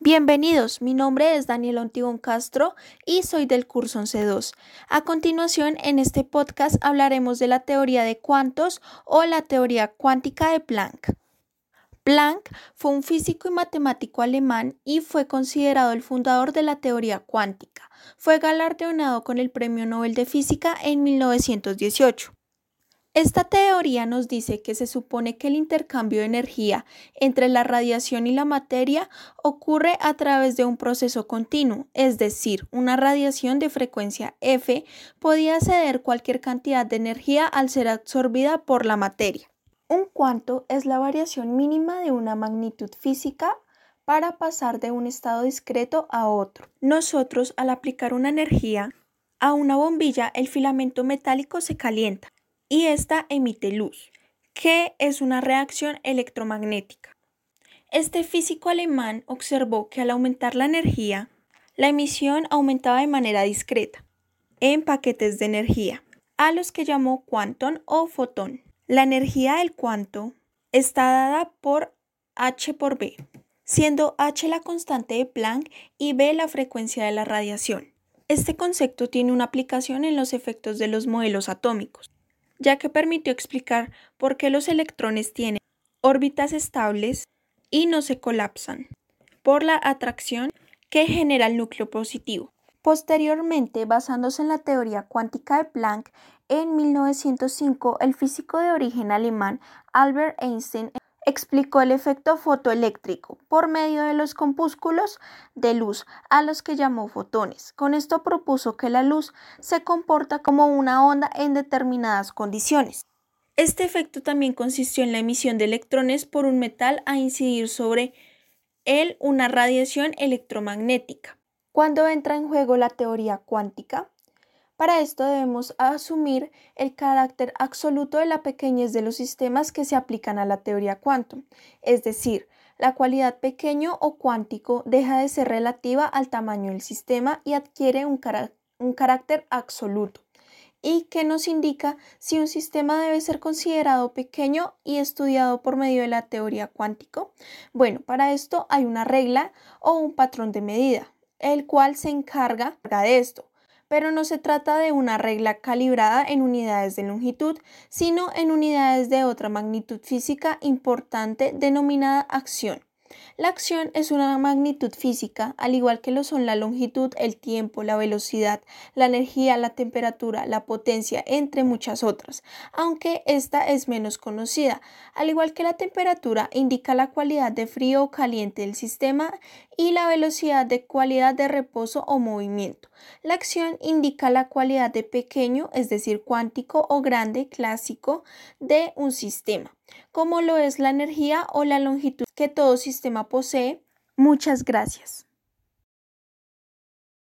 Bienvenidos, mi nombre es Daniel Ontigón Castro y soy del curso 11.2. A continuación, en este podcast hablaremos de la teoría de cuantos o la teoría cuántica de Planck. Planck fue un físico y matemático alemán y fue considerado el fundador de la teoría cuántica. Fue galardonado con el Premio Nobel de Física en 1918. Esta teoría nos dice que se supone que el intercambio de energía entre la radiación y la materia ocurre a través de un proceso continuo, es decir, una radiación de frecuencia F podía ceder cualquier cantidad de energía al ser absorbida por la materia. Un cuanto es la variación mínima de una magnitud física para pasar de un estado discreto a otro. Nosotros, al aplicar una energía a una bombilla, el filamento metálico se calienta y esta emite luz, que es una reacción electromagnética. Este físico alemán observó que al aumentar la energía, la emisión aumentaba de manera discreta, en paquetes de energía, a los que llamó cuantón o fotón. La energía del cuanto está dada por h por b, siendo h la constante de Planck y b la frecuencia de la radiación. Este concepto tiene una aplicación en los efectos de los modelos atómicos ya que permitió explicar por qué los electrones tienen órbitas estables y no se colapsan por la atracción que genera el núcleo positivo. Posteriormente, basándose en la teoría cuántica de Planck, en 1905 el físico de origen alemán Albert Einstein explicó el efecto fotoeléctrico por medio de los compúsculos de luz a los que llamó fotones. Con esto propuso que la luz se comporta como una onda en determinadas condiciones. Este efecto también consistió en la emisión de electrones por un metal a incidir sobre él una radiación electromagnética. Cuando entra en juego la teoría cuántica, para esto debemos asumir el carácter absoluto de la pequeñez de los sistemas que se aplican a la teoría quantum, es decir, la cualidad pequeño o cuántico deja de ser relativa al tamaño del sistema y adquiere un, un carácter absoluto y que nos indica si un sistema debe ser considerado pequeño y estudiado por medio de la teoría cuántico. Bueno, para esto hay una regla o un patrón de medida, el cual se encarga de esto pero no se trata de una regla calibrada en unidades de longitud, sino en unidades de otra magnitud física importante denominada acción. La acción es una magnitud física, al igual que lo son la longitud, el tiempo, la velocidad, la energía, la temperatura, la potencia, entre muchas otras, aunque esta es menos conocida. Al igual que la temperatura indica la cualidad de frío o caliente del sistema y la velocidad de cualidad de reposo o movimiento. La acción indica la cualidad de pequeño, es decir, cuántico o grande, clásico, de un sistema como lo es la energía o la longitud que todo sistema posee. Muchas gracias.